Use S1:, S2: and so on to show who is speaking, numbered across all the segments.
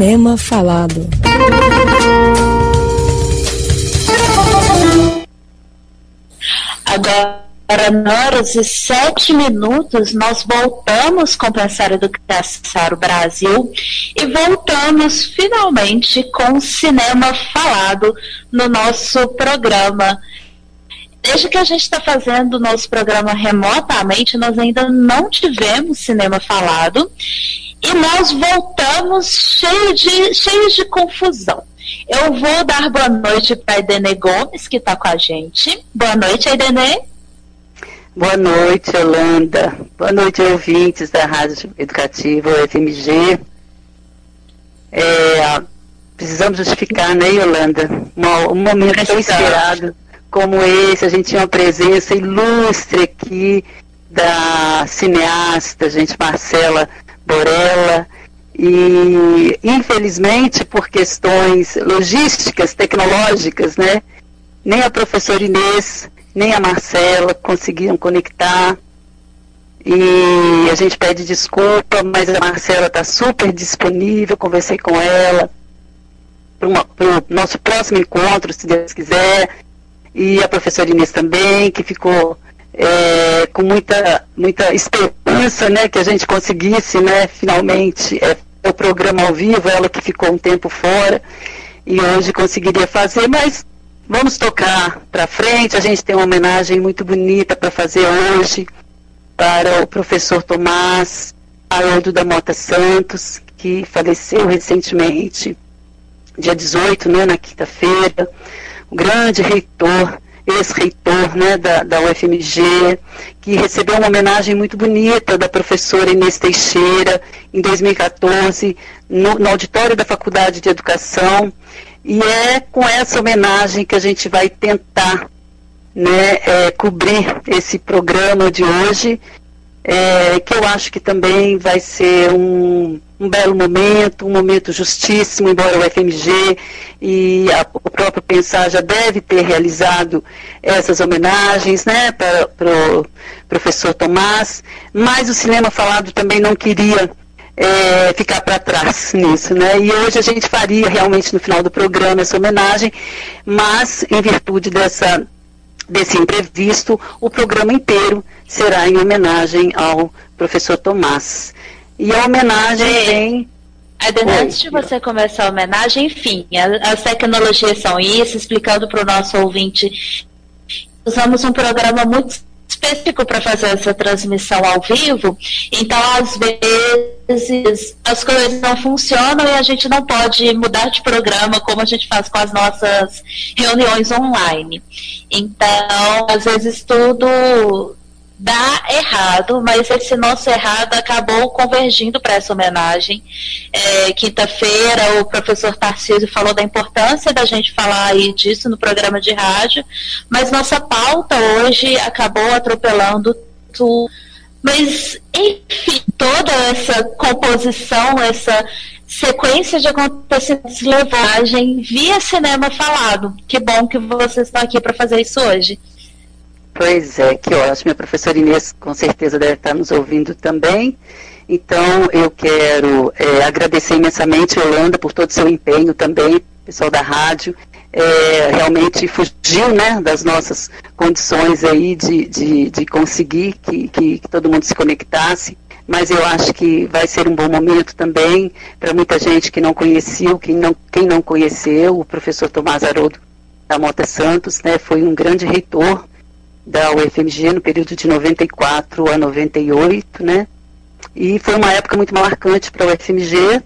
S1: Cinema Falado.
S2: Agora, na horas e sete minutos, nós voltamos com o Pensar Educação Brasil e voltamos finalmente com Cinema Falado no nosso programa desde que a gente está fazendo o nosso programa remotamente, nós ainda não tivemos cinema falado e nós voltamos cheios de, cheios de confusão. Eu vou dar boa noite para a Edene Gomes, que está com a gente. Boa noite, Edene.
S3: Boa noite, Holanda. Boa noite, ouvintes da Rádio Educativa, FMG. É, precisamos justificar, né, Yolanda? Um, um momento tão esperado como esse, a gente tinha uma presença ilustre aqui da cineasta, gente, Marcela Borella, e infelizmente por questões logísticas, tecnológicas, né, nem a professora Inês, nem a Marcela conseguiram conectar, e a gente pede desculpa, mas a Marcela está super disponível, conversei com ela para o nosso próximo encontro, se Deus quiser, e a professora Inês também, que ficou é, com muita, muita esperança né, que a gente conseguisse né, finalmente é, o programa ao vivo, ela que ficou um tempo fora e hoje conseguiria fazer, mas vamos tocar para frente, a gente tem uma homenagem muito bonita para fazer hoje para o professor Tomás Haroldo da Mota Santos, que faleceu recentemente, dia 18, né, na quinta-feira. Um grande reitor, ex-reitor né, da, da UFMG, que recebeu uma homenagem muito bonita da professora Inês Teixeira, em 2014, no, no auditório da Faculdade de Educação. E é com essa homenagem que a gente vai tentar né, é, cobrir esse programa de hoje, é, que eu acho que também vai ser um um belo momento, um momento justíssimo, embora o FMG e a, o próprio Pensar já deve ter realizado essas homenagens né, para, o professor Tomás, mas o cinema falado também não queria é, ficar para trás nisso, né? E hoje a gente faria realmente no final do programa essa homenagem, mas em virtude dessa desse imprevisto, o programa inteiro será em homenagem ao professor Tomás. E a homenagem vem.
S2: Adena, antes de você começar a homenagem, enfim, as tecnologias são isso, explicando para o nosso ouvinte. Usamos um programa muito específico para fazer essa transmissão ao vivo, então às vezes as coisas não funcionam e a gente não pode mudar de programa como a gente faz com as nossas reuniões online. Então, às vezes tudo dá errado, mas esse nosso errado acabou convergindo para essa homenagem. É, Quinta-feira, o professor Tarcísio falou da importância da gente falar aí disso no programa de rádio, mas nossa pauta hoje acabou atropelando tudo. Mas, enfim, toda essa composição, essa sequência de acontecimentos levagem via cinema falado. Que bom que vocês estão aqui para fazer isso hoje.
S3: Pois é, que ótimo. A professora Inês com certeza deve estar nos ouvindo também. Então, eu quero é, agradecer imensamente, Holanda, por todo o seu empenho também, pessoal da rádio. É, realmente fugiu né, das nossas condições aí de, de, de conseguir que, que, que todo mundo se conectasse mas eu acho que vai ser um bom momento também para muita gente que não conheceu, quem não, quem não conheceu, o professor Tomás Haroldo da Mota Santos, né, foi um grande reitor da UFMG no período de 94 a 98, né? E foi uma época muito marcante para a UFMG.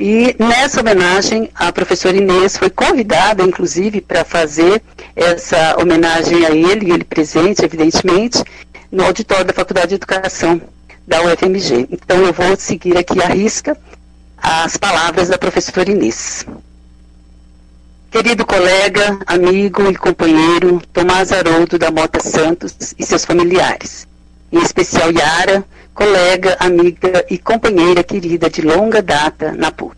S3: E nessa homenagem, a professora Inês foi convidada, inclusive, para fazer essa homenagem a ele, ele presente, evidentemente, no auditório da Faculdade de Educação da UFMG. Então eu vou seguir aqui à risca as palavras da professora Inês. Querido colega, amigo e companheiro Tomás Haroldo da Mota Santos e seus familiares, em especial Yara, colega, amiga e companheira querida de longa data na PUC.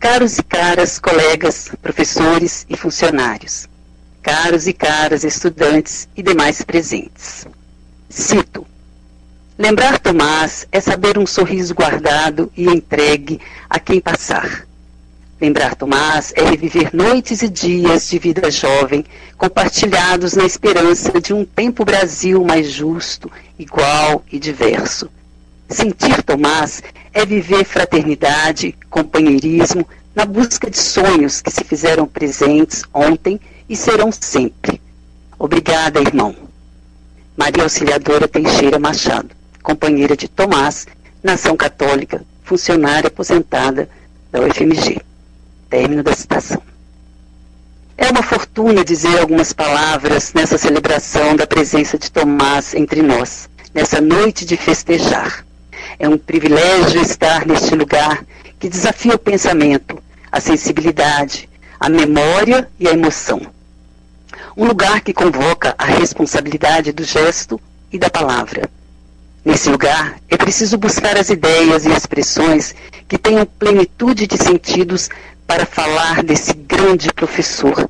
S3: Caros e caras colegas, professores e funcionários, caros e caras estudantes e demais presentes. Cito: Lembrar Tomás é saber um sorriso guardado e entregue a quem passar Lembrar Tomás é reviver noites e dias de vida jovem, compartilhados na esperança de um tempo Brasil mais justo, igual e diverso. Sentir Tomás é viver fraternidade, companheirismo, na busca de sonhos que se fizeram presentes ontem e serão sempre. Obrigada, irmão. Maria Auxiliadora Teixeira Machado, companheira de Tomás, Nação Católica, funcionária aposentada da UFMG. Término da citação. É uma fortuna dizer algumas palavras nessa celebração da presença de Tomás entre nós, nessa noite de festejar. É um privilégio estar neste lugar que desafia o pensamento, a sensibilidade, a memória e a emoção. Um lugar que convoca a responsabilidade do gesto e da palavra. Nesse lugar, é preciso buscar as ideias e expressões que tenham plenitude de sentidos para falar desse grande professor,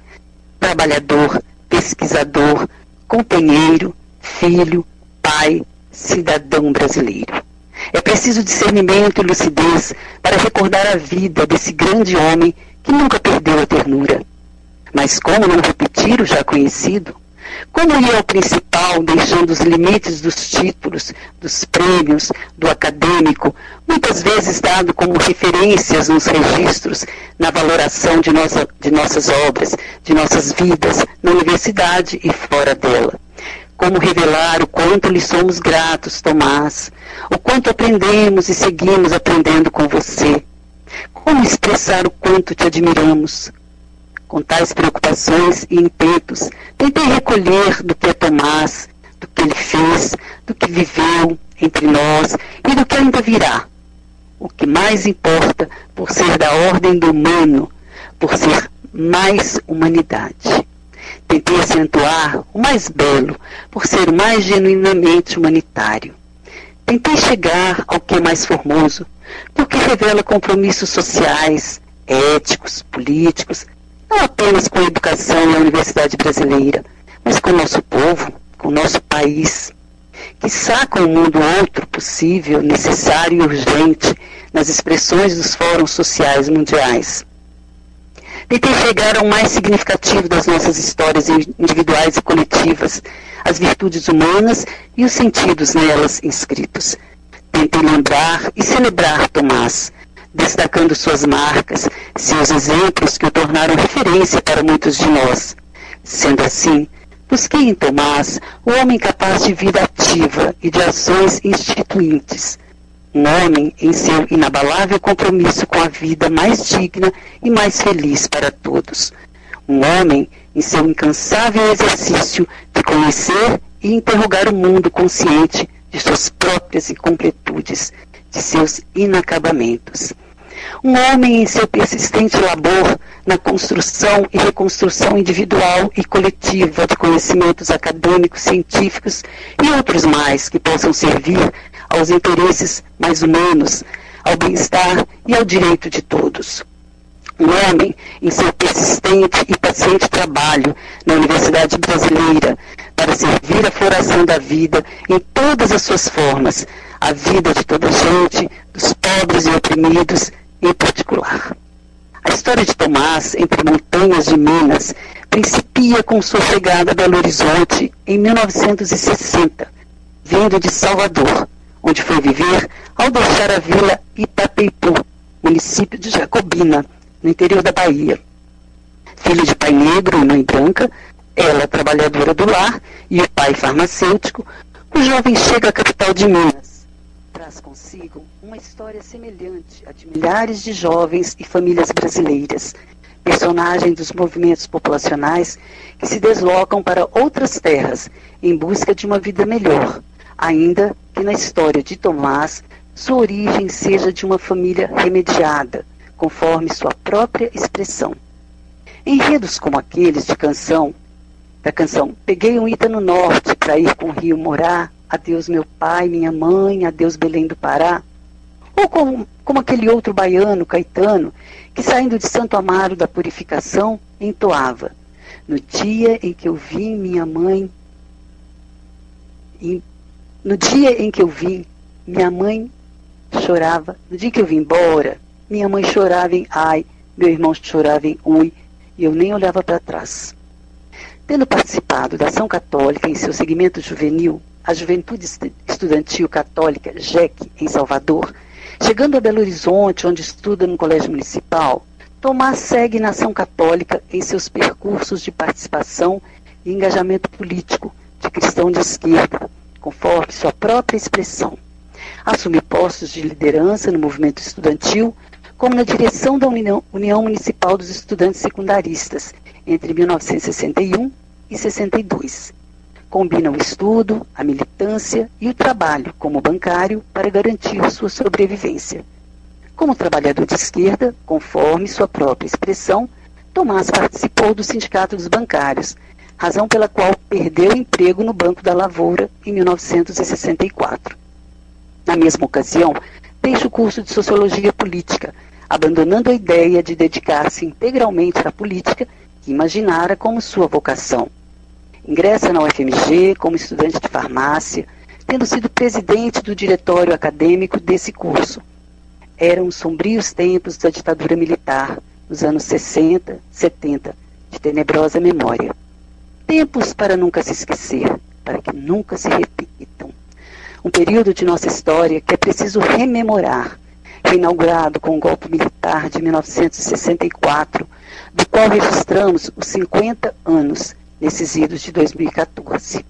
S3: trabalhador, pesquisador, companheiro, filho, pai, cidadão brasileiro. É preciso discernimento e lucidez para recordar a vida desse grande homem que nunca perdeu a ternura. Mas como não repetir o já conhecido? Como ir ao principal, deixando os limites dos títulos, dos prêmios, do acadêmico, muitas vezes dado como referências nos registros, na valoração de, nossa, de nossas obras, de nossas vidas, na universidade e fora dela? Como revelar o quanto lhe somos gratos, Tomás, o quanto aprendemos e seguimos aprendendo com você? Como expressar o quanto te admiramos? Com tais preocupações e intentos, tentei recolher do que é Tomás, do que ele fez, do que viveu entre nós e do que ainda virá. O que mais importa por ser da ordem do humano, por ser mais humanidade. Tentei acentuar o mais belo, por ser mais genuinamente humanitário. Tentei chegar ao que é mais formoso, porque revela compromissos sociais, éticos, políticos, não apenas com a educação e a universidade brasileira, mas com o nosso povo, com o nosso país, que saca um mundo outro possível, necessário e urgente nas expressões dos fóruns sociais mundiais. Tentei chegar ao mais significativo das nossas histórias individuais e coletivas, as virtudes humanas e os sentidos nelas inscritos. Tentei lembrar e celebrar Tomás, destacando suas marcas, seus exemplos que o tornaram referência para muitos de nós. Sendo assim, busquei em Tomás o homem capaz de vida ativa e de ações instituintes. Um homem em seu inabalável compromisso com a vida mais digna e mais feliz para todos. Um homem em seu incansável exercício de conhecer e interrogar o mundo consciente de suas próprias incompletudes, de seus inacabamentos. Um homem em seu persistente labor na construção e reconstrução individual e coletiva de conhecimentos acadêmicos, científicos e outros mais que possam servir aos interesses mais humanos, ao bem-estar e ao direito de todos. Um homem em seu persistente e paciente trabalho na Universidade Brasileira para servir a floração da vida em todas as suas formas, a vida de toda a gente, dos pobres e oprimidos em particular. A história de Tomás entre montanhas de Minas principia com sua chegada a Belo Horizonte em 1960, vindo de Salvador, onde foi viver ao deixar a vila Itapeipu, município de Jacobina, no interior da Bahia. Filho de pai negro e mãe branca, ela trabalhadora do lar e o pai farmacêutico, o jovem chega à capital de Minas. Traz consigo uma história semelhante à de milhares de jovens e famílias brasileiras, personagem dos movimentos populacionais que se deslocam para outras terras em busca de uma vida melhor, ainda que na história de Tomás sua origem seja de uma família remediada, conforme sua própria expressão. Enredos como aqueles de canção, da canção Peguei um Ita no norte para ir com o rio morar, adeus meu pai, minha mãe, adeus Belém do Pará, ou como, como aquele outro baiano, Caetano, que saindo de Santo Amaro da Purificação, entoava, no dia em que eu vi minha mãe no dia em que eu vim, minha mãe chorava. No dia que eu vim embora, minha mãe chorava em ai, meu irmão chorava em ui e eu nem olhava para trás. Tendo participado da ação católica em seu segmento juvenil, a Juventude Estudantil Católica, JEC, em Salvador, chegando a Belo Horizonte, onde estuda no Colégio Municipal, Tomás segue na ação católica em seus percursos de participação e engajamento político de cristão de esquerda, conforme sua própria expressão. Assume postos de liderança no movimento estudantil, como na direção da União, União Municipal dos Estudantes Secundaristas, entre 1961 e 62. Combina o estudo, a militância e o trabalho como bancário para garantir sua sobrevivência. Como trabalhador de esquerda, conforme sua própria expressão, Tomás participou do Sindicato dos Bancários, razão pela qual perdeu o emprego no Banco da Lavoura em 1964. Na mesma ocasião, deixa o curso de Sociologia Política, abandonando a ideia de dedicar-se integralmente à política que imaginara como sua vocação. Ingressa na UFMG como estudante de farmácia, tendo sido presidente do diretório acadêmico desse curso eram sombrios tempos da ditadura militar, nos anos 60, 70, de tenebrosa memória. Tempos para nunca se esquecer, para que nunca se repitam. Um período de nossa história que é preciso rememorar, inaugurado com o golpe militar de 1964, do qual registramos os 50 anos nesses idos de 2014.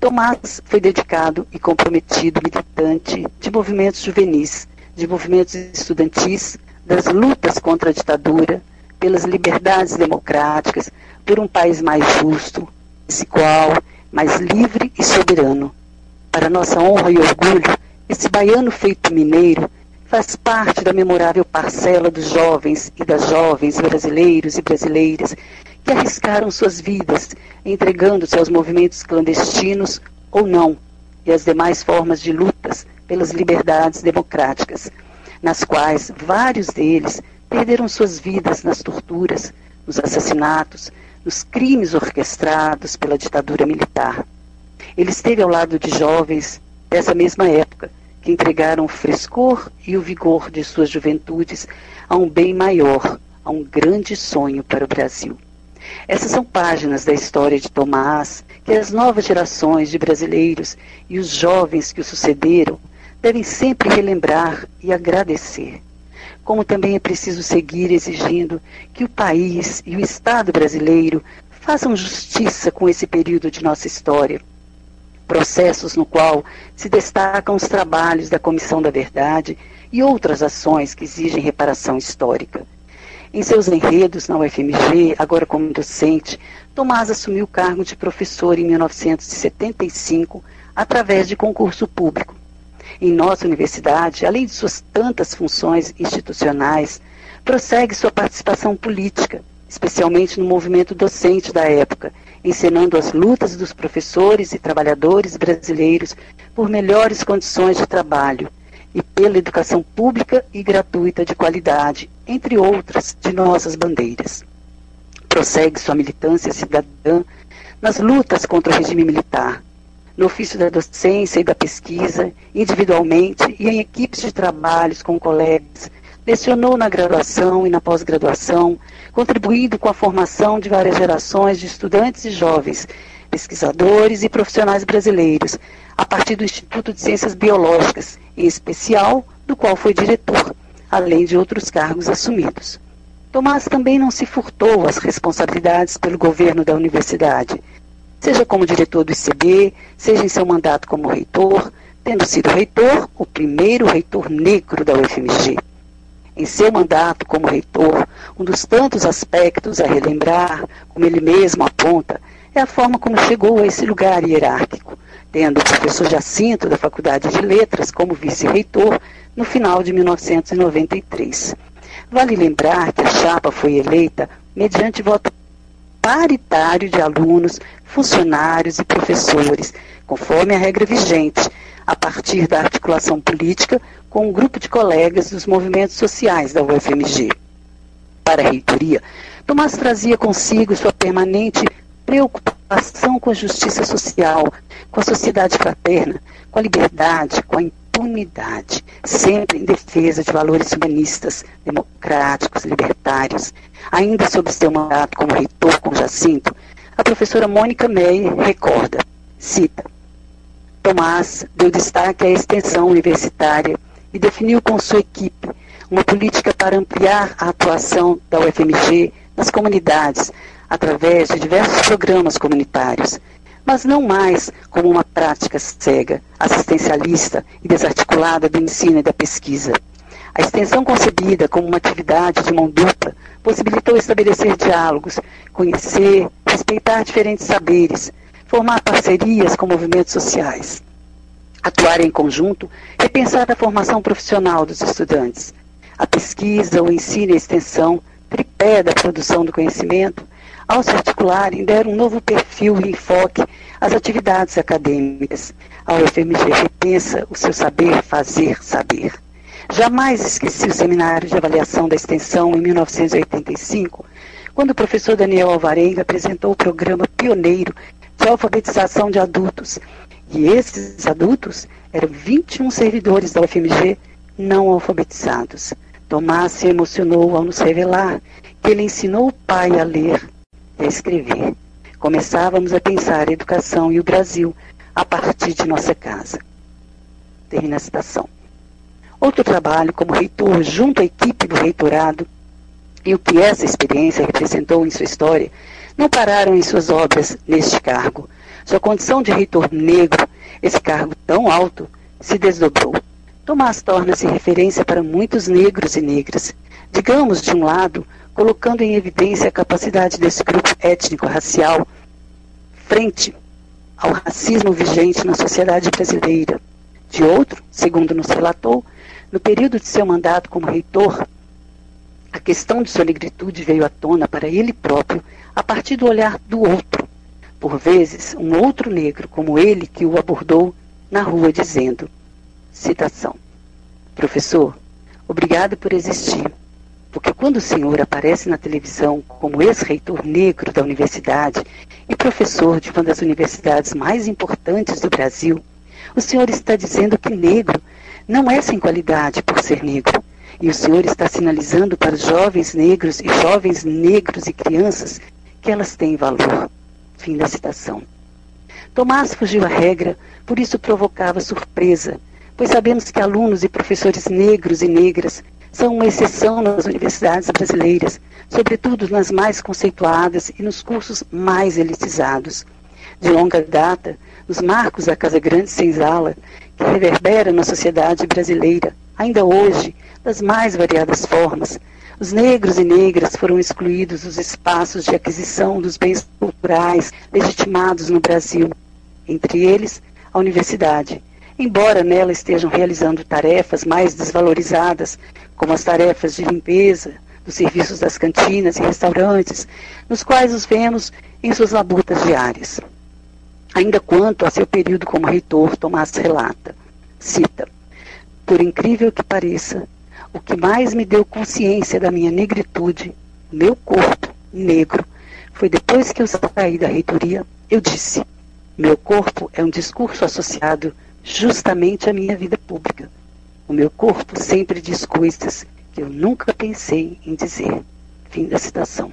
S3: Tomás foi dedicado e comprometido militante de movimentos juvenis de movimentos estudantis, das lutas contra a ditadura, pelas liberdades democráticas, por um país mais justo, desigual, mais livre e soberano. Para nossa honra e orgulho, esse baiano feito mineiro faz parte da memorável parcela dos jovens e das jovens brasileiros e brasileiras que arriscaram suas vidas, entregando-se aos movimentos clandestinos ou não, e às demais formas de lutas pelas liberdades democráticas, nas quais vários deles perderam suas vidas nas torturas, nos assassinatos, nos crimes orquestrados pela ditadura militar. Ele esteve ao lado de jovens dessa mesma época, que entregaram o frescor e o vigor de suas juventudes a um bem maior, a um grande sonho para o Brasil. Essas são páginas da história de Tomás que as novas gerações de brasileiros e os jovens que o sucederam devem sempre relembrar e agradecer. Como também é preciso seguir exigindo que o país e o Estado brasileiro façam justiça com esse período de nossa história. Processos no qual se destacam os trabalhos da Comissão da Verdade e outras ações que exigem reparação histórica. Em seus enredos na UFMG, agora como docente, Tomás assumiu o cargo de professor em 1975 através de concurso público. Em nossa universidade, além de suas tantas funções institucionais, prossegue sua participação política, especialmente no movimento docente da época, encenando as lutas dos professores e trabalhadores brasileiros por melhores condições de trabalho e pela educação pública e gratuita de qualidade, entre outras de nossas bandeiras. Prossegue sua militância cidadã nas lutas contra o regime militar, no ofício da docência e da pesquisa, individualmente e em equipes de trabalhos com colegas. Lecionou na graduação e na pós-graduação, contribuindo com a formação de várias gerações de estudantes e jovens, pesquisadores e profissionais brasileiros, a partir do Instituto de Ciências Biológicas, em especial, do qual foi diretor, além de outros cargos assumidos. Tomás também não se furtou às responsabilidades pelo governo da universidade seja como diretor do ICB, seja em seu mandato como reitor, tendo sido reitor, o primeiro reitor negro da UFMG. Em seu mandato como reitor, um dos tantos aspectos a relembrar, como ele mesmo aponta, é a forma como chegou a esse lugar hierárquico, tendo o professor Jacinto da Faculdade de Letras como vice-reitor no final de 1993. Vale lembrar que a chapa foi eleita mediante voto paritário de alunos, funcionários e professores, conforme a regra vigente, a partir da articulação política com um grupo de colegas dos movimentos sociais da UFMG. Para a reitoria, Tomás trazia consigo sua permanente preocupação com a justiça social, com a sociedade fraterna, com a liberdade, com a impunidade, sempre em defesa de valores humanistas, democráticos, libertários. Ainda sob seu mandato como reitor com Jacinto, a professora Mônica Meyer recorda, cita, Tomás deu destaque à extensão universitária e definiu com sua equipe uma política para ampliar a atuação da UFMG nas comunidades, através de diversos programas comunitários, mas não mais como uma prática cega, assistencialista e desarticulada do ensino e da pesquisa. A extensão concebida como uma atividade de mão dupla possibilitou estabelecer diálogos, conhecer, respeitar diferentes saberes, formar parcerias com movimentos sociais, atuar em conjunto e pensar a formação profissional dos estudantes. A pesquisa, o ensino e a extensão, tripé da produção do conhecimento, ao se articularem, deram um novo perfil e enfoque às atividades acadêmicas. A UFMG repensa o seu saber fazer saber. Jamais esqueci o seminário de avaliação da extensão em 1985, quando o professor Daniel Alvarenga apresentou o programa pioneiro de alfabetização de adultos. E esses adultos eram 21 servidores da UFMG não alfabetizados. Tomás se emocionou ao nos revelar que ele ensinou o pai a ler a escrever. Começávamos a pensar a educação e o Brasil a partir de nossa casa. Termina a citação. Outro trabalho como reitor junto à equipe do reitorado e o que essa experiência representou em sua história não pararam em suas obras neste cargo. Sua condição de reitor negro, esse cargo tão alto, se desdobrou. Tomás torna-se referência para muitos negros e negras. Digamos, de um lado, colocando em evidência a capacidade desse grupo étnico-racial frente ao racismo vigente na sociedade brasileira. De outro, segundo nos relatou, no período de seu mandato como reitor, a questão de sua negritude veio à tona para ele próprio a partir do olhar do outro. Por vezes, um outro negro como ele que o abordou na rua dizendo, citação, Professor, obrigado por existir, porque quando o senhor aparece na televisão como ex-reitor negro da universidade e professor de uma das universidades mais importantes do Brasil, o senhor está dizendo que negro não é sem qualidade por ser negro. E o senhor está sinalizando para os jovens negros e jovens negros e crianças que elas têm valor. Fim da citação. Tomás fugiu à regra, por isso provocava surpresa, pois sabemos que alunos e professores negros e negras são uma exceção nas universidades brasileiras, sobretudo nas mais conceituadas e nos cursos mais elitizados. De longa data, os marcos da Casa Grande Senzala, que reverbera na sociedade brasileira, ainda hoje, das mais variadas formas, os negros e negras foram excluídos dos espaços de aquisição dos bens culturais legitimados no Brasil, entre eles a universidade, embora nela estejam realizando tarefas mais desvalorizadas, como as tarefas de limpeza, dos serviços das cantinas e restaurantes, nos quais os vemos em suas labutas diárias. Ainda quanto a seu período como reitor, Tomás relata, cita, por incrível que pareça, o que mais me deu consciência da minha negritude, meu corpo negro, foi depois que eu saí da reitoria, eu disse, meu corpo é um discurso associado justamente à minha vida pública. O meu corpo sempre diz coisas que eu nunca pensei em dizer. Fim da citação.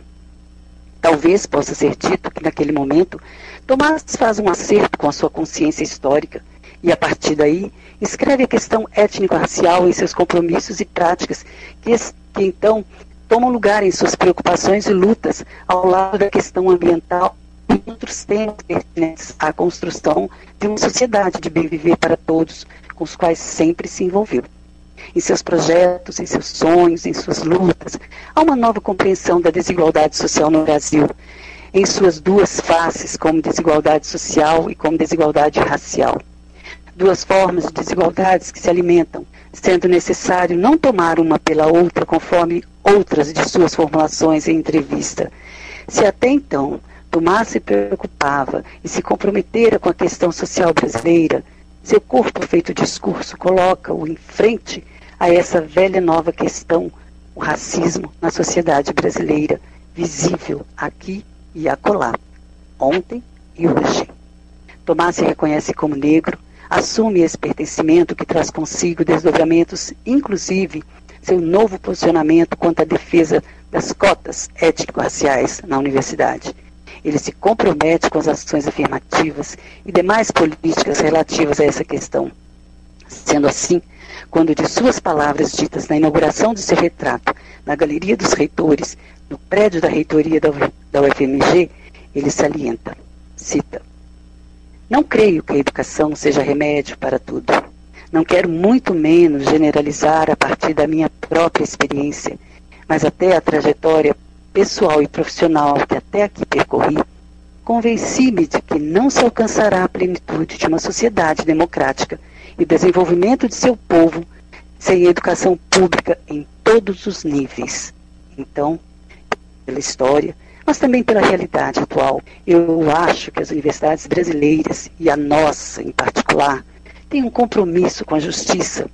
S3: Talvez possa ser dito que naquele momento Tomás faz um acerto com a sua consciência histórica e, a partir daí, escreve a questão étnico-racial em seus compromissos e práticas, que, que então tomam lugar em suas preocupações e lutas ao lado da questão ambiental outros temas pertinentes à construção de uma sociedade de bem viver para todos, com os quais sempre se envolveu. Em seus projetos, em seus sonhos, em suas lutas, há uma nova compreensão da desigualdade social no Brasil, em suas duas faces, como desigualdade social e como desigualdade racial. Duas formas de desigualdades que se alimentam, sendo necessário não tomar uma pela outra conforme outras de suas formulações em entrevista. Se até então Tomás se preocupava e se comprometera com a questão social brasileira, seu corpo feito discurso coloca-o em frente a essa velha nova questão, o racismo na sociedade brasileira, visível aqui e acolá, ontem e hoje. Tomás se reconhece como negro, assume esse pertencimento que traz consigo desdobramentos, inclusive seu novo posicionamento quanto à defesa das cotas étnico-raciais na universidade. Ele se compromete com as ações afirmativas e demais políticas relativas a essa questão. Sendo assim, quando de suas palavras ditas na inauguração de seu retrato na Galeria dos Reitores, no prédio da reitoria da UFMG, ele salienta, cita, Não creio que a educação seja remédio para tudo. Não quero muito menos generalizar a partir da minha própria experiência, mas até a trajetória pessoal e profissional que até aqui percorri, convenci-me de que não se alcançará a plenitude de uma sociedade democrática e desenvolvimento de seu povo sem educação pública em todos os níveis. Então, pela história, mas também pela realidade atual, eu acho que as universidades brasileiras, e a nossa em particular, têm um compromisso com a justiça.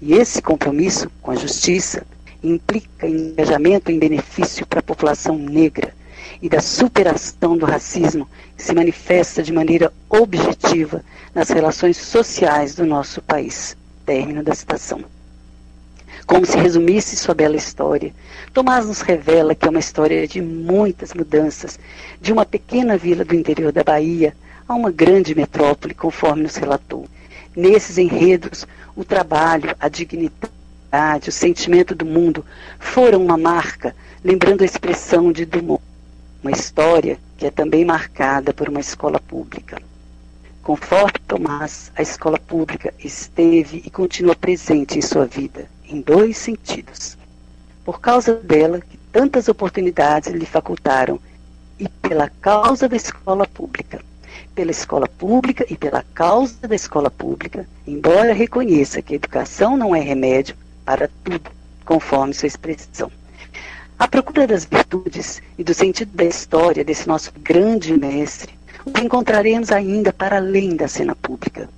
S3: E esse compromisso com a justiça implica engajamento em benefício para a população negra e da superação do racismo que se manifesta de maneira objetiva nas relações sociais do nosso país. Término da citação. Como se resumisse sua bela história, Tomás nos revela que é uma história de muitas mudanças, de uma pequena vila do interior da Bahia a uma grande metrópole, conforme nos relatou. Nesses enredos, o trabalho, a dignidade, o sentimento do mundo foram uma marca, lembrando a expressão de Dumont uma história que é também marcada por uma escola pública. Conforme Tomás, a escola pública esteve e continua presente em sua vida, em dois sentidos. Por causa dela, que tantas oportunidades lhe facultaram, e pela causa da escola pública. Pela escola pública e pela causa da escola pública, embora reconheça que a educação não é remédio para tudo, conforme sua expressão. A procura das virtudes e do sentido da história desse nosso grande mestre o encontraremos ainda para além da cena pública.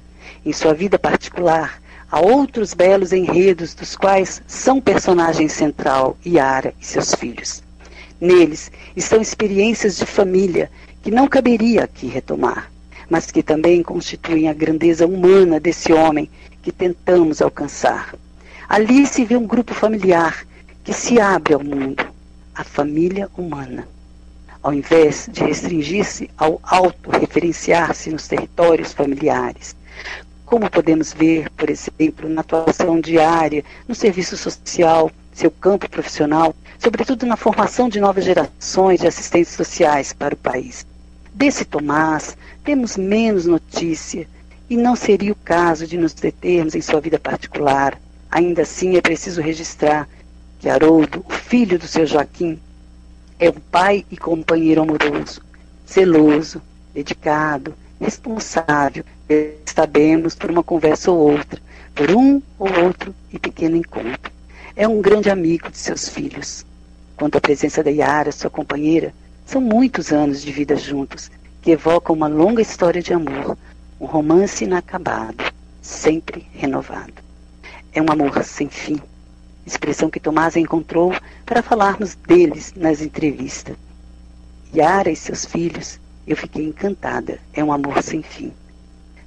S3: Em sua vida particular, há outros belos enredos dos quais são personagem central Yara e seus filhos. Neles estão experiências de família que não caberia aqui retomar, mas que também constituem a grandeza humana desse homem que tentamos alcançar. Ali se vê um grupo familiar que se abre ao mundo, a família humana. Ao invés de restringir-se ao autorreferenciar-se nos territórios familiares, como podemos ver, por exemplo, na atuação diária, no serviço social, seu campo profissional, sobretudo na formação de novas gerações de assistentes sociais para o país. Desse Tomás, temos menos notícia, e não seria o caso de nos determos em sua vida particular. Ainda assim, é preciso registrar que Haroldo, o filho do seu Joaquim, é um pai e companheiro amoroso, zeloso, dedicado, responsável, sabemos por uma conversa ou outra, por um ou outro e pequeno encontro. É um grande amigo de seus filhos. Quanto à presença da Yara, sua companheira, são muitos anos de vida juntos, que evocam uma longa história de amor, um romance inacabado, sempre renovado. É um amor sem fim, expressão que Tomás encontrou para falarmos deles nas entrevistas. Yara e seus filhos, eu fiquei encantada, é um amor sem fim.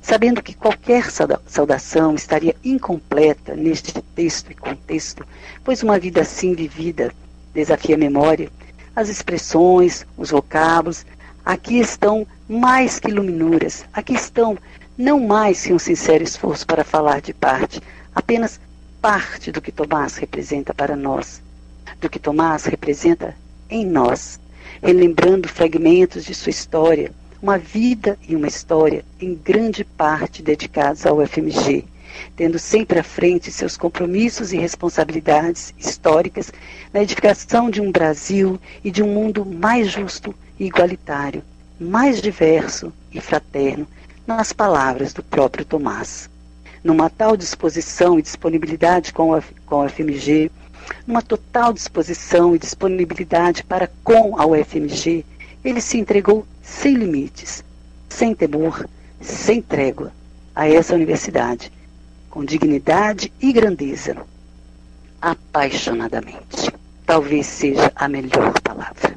S3: Sabendo que qualquer saudação estaria incompleta neste texto e contexto, pois uma vida assim vivida desafia a memória, as expressões, os vocábulos, aqui estão mais que luminuras, aqui estão não mais que um sincero esforço para falar de parte, apenas parte do que Tomás representa para nós, do que Tomás representa em nós, relembrando fragmentos de sua história, uma vida e uma história em grande parte dedicados ao FMG, tendo sempre à frente seus compromissos e responsabilidades históricas na edificação de um Brasil e de um mundo mais justo e igualitário, mais diverso e fraterno, nas palavras do próprio Tomás numa tal disposição e disponibilidade com a, com a FMG, numa total disposição e disponibilidade para com a UFMG, ele se entregou sem limites, sem temor, sem trégua a essa universidade, com dignidade e grandeza, apaixonadamente. Talvez seja a melhor palavra.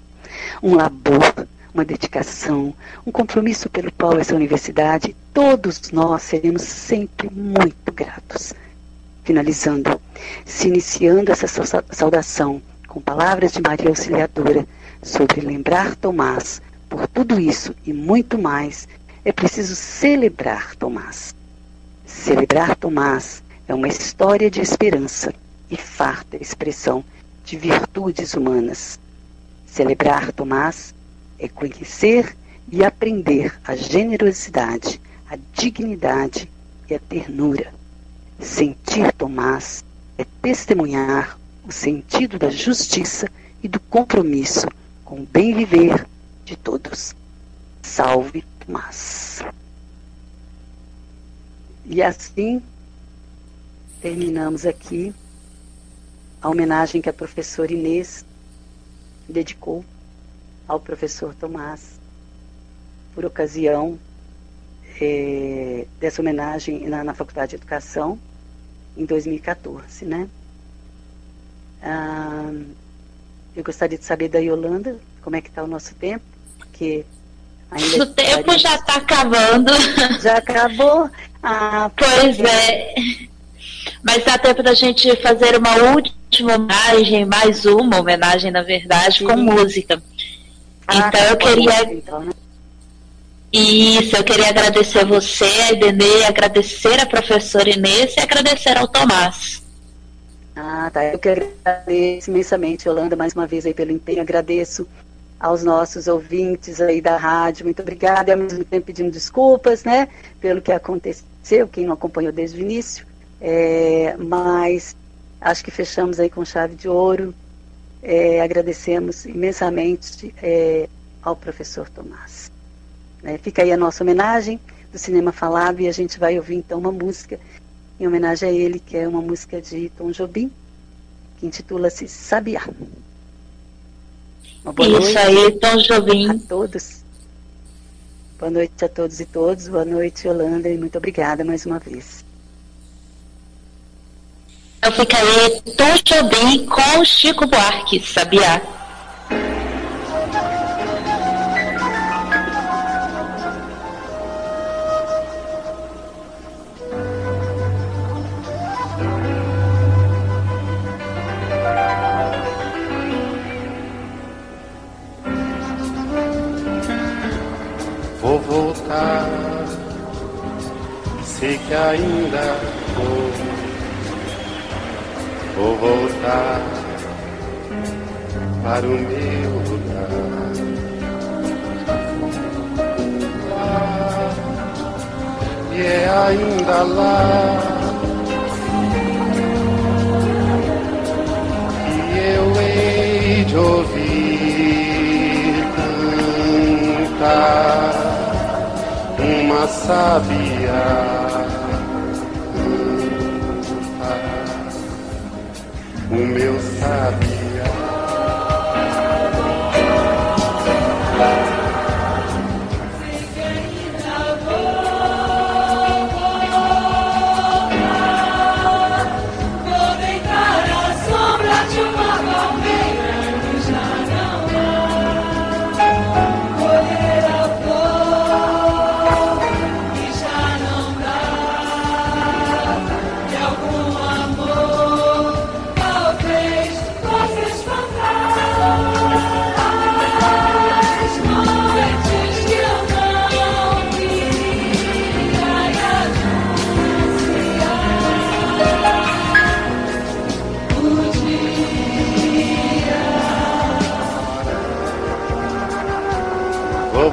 S3: Um labor, uma dedicação, um compromisso pelo qual essa universidade, todos nós seremos sempre muito gratos. Finalizando, se iniciando essa saudação com palavras de Maria Auxiliadora sobre lembrar Tomás, por tudo isso e muito mais, é preciso celebrar Tomás. Celebrar Tomás é uma história de esperança e farta expressão de virtudes humanas. Celebrar Tomás é conhecer e aprender a generosidade, a dignidade e a ternura. Sentir Tomás é testemunhar o sentido da justiça e do compromisso com o bem viver de todos. Salve Tomás. E assim terminamos aqui a homenagem que a professora Inês dedicou ao professor Tomás por ocasião é, dessa homenagem na, na, Faculdade de Educação em 2014, né? Ah, eu gostaria de saber da Yolanda como é que está o nosso tempo, porque
S2: Ainda o tempo já está acabando.
S3: Já acabou? Ah,
S2: pois é. Mas dá tempo da gente fazer uma última homenagem, mais uma homenagem, na verdade, Sim. com música. Ah, então eu queria. Então, né? Isso, eu queria agradecer você, a Idenê, agradecer a professora Inês e agradecer ao Tomás.
S3: Ah, tá. Eu quero agradecer imensamente, Holanda, mais uma vez aí pelo empenho. Agradeço aos nossos ouvintes aí da rádio. Muito obrigada. E ao mesmo tempo pedindo desculpas, né, pelo que aconteceu, quem não acompanhou desde o início. É, mas acho que fechamos aí com chave de ouro. É, agradecemos imensamente é, ao professor Tomás. É, fica aí a nossa homenagem do Cinema Falado e a gente vai ouvir então uma música em homenagem a ele, que é uma música de Tom Jobim, que intitula-se Sabiá.
S2: Uma boa Isso noite aí, Tom Jobim.
S3: A todos. Boa noite a todos e todos. Boa noite, Yolanda, e muito obrigada mais uma vez.
S2: Eu ficarei Tom Jobim com Chico Buarque, sabia?
S1: sei que ainda vou, voltar para o meu lugar. E é ainda lá que eu hei de ouvir cantar uma sabia. O meu sabia.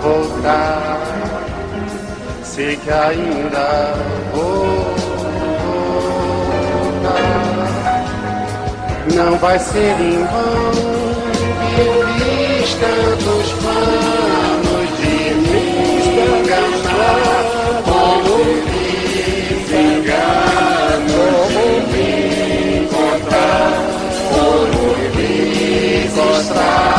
S1: voltar. Sei que ainda vou voltar. Não vai ser em vão que eu fiz tantos planos de me enganar. Como fiz enganos de me encontrar. Como fiz estar.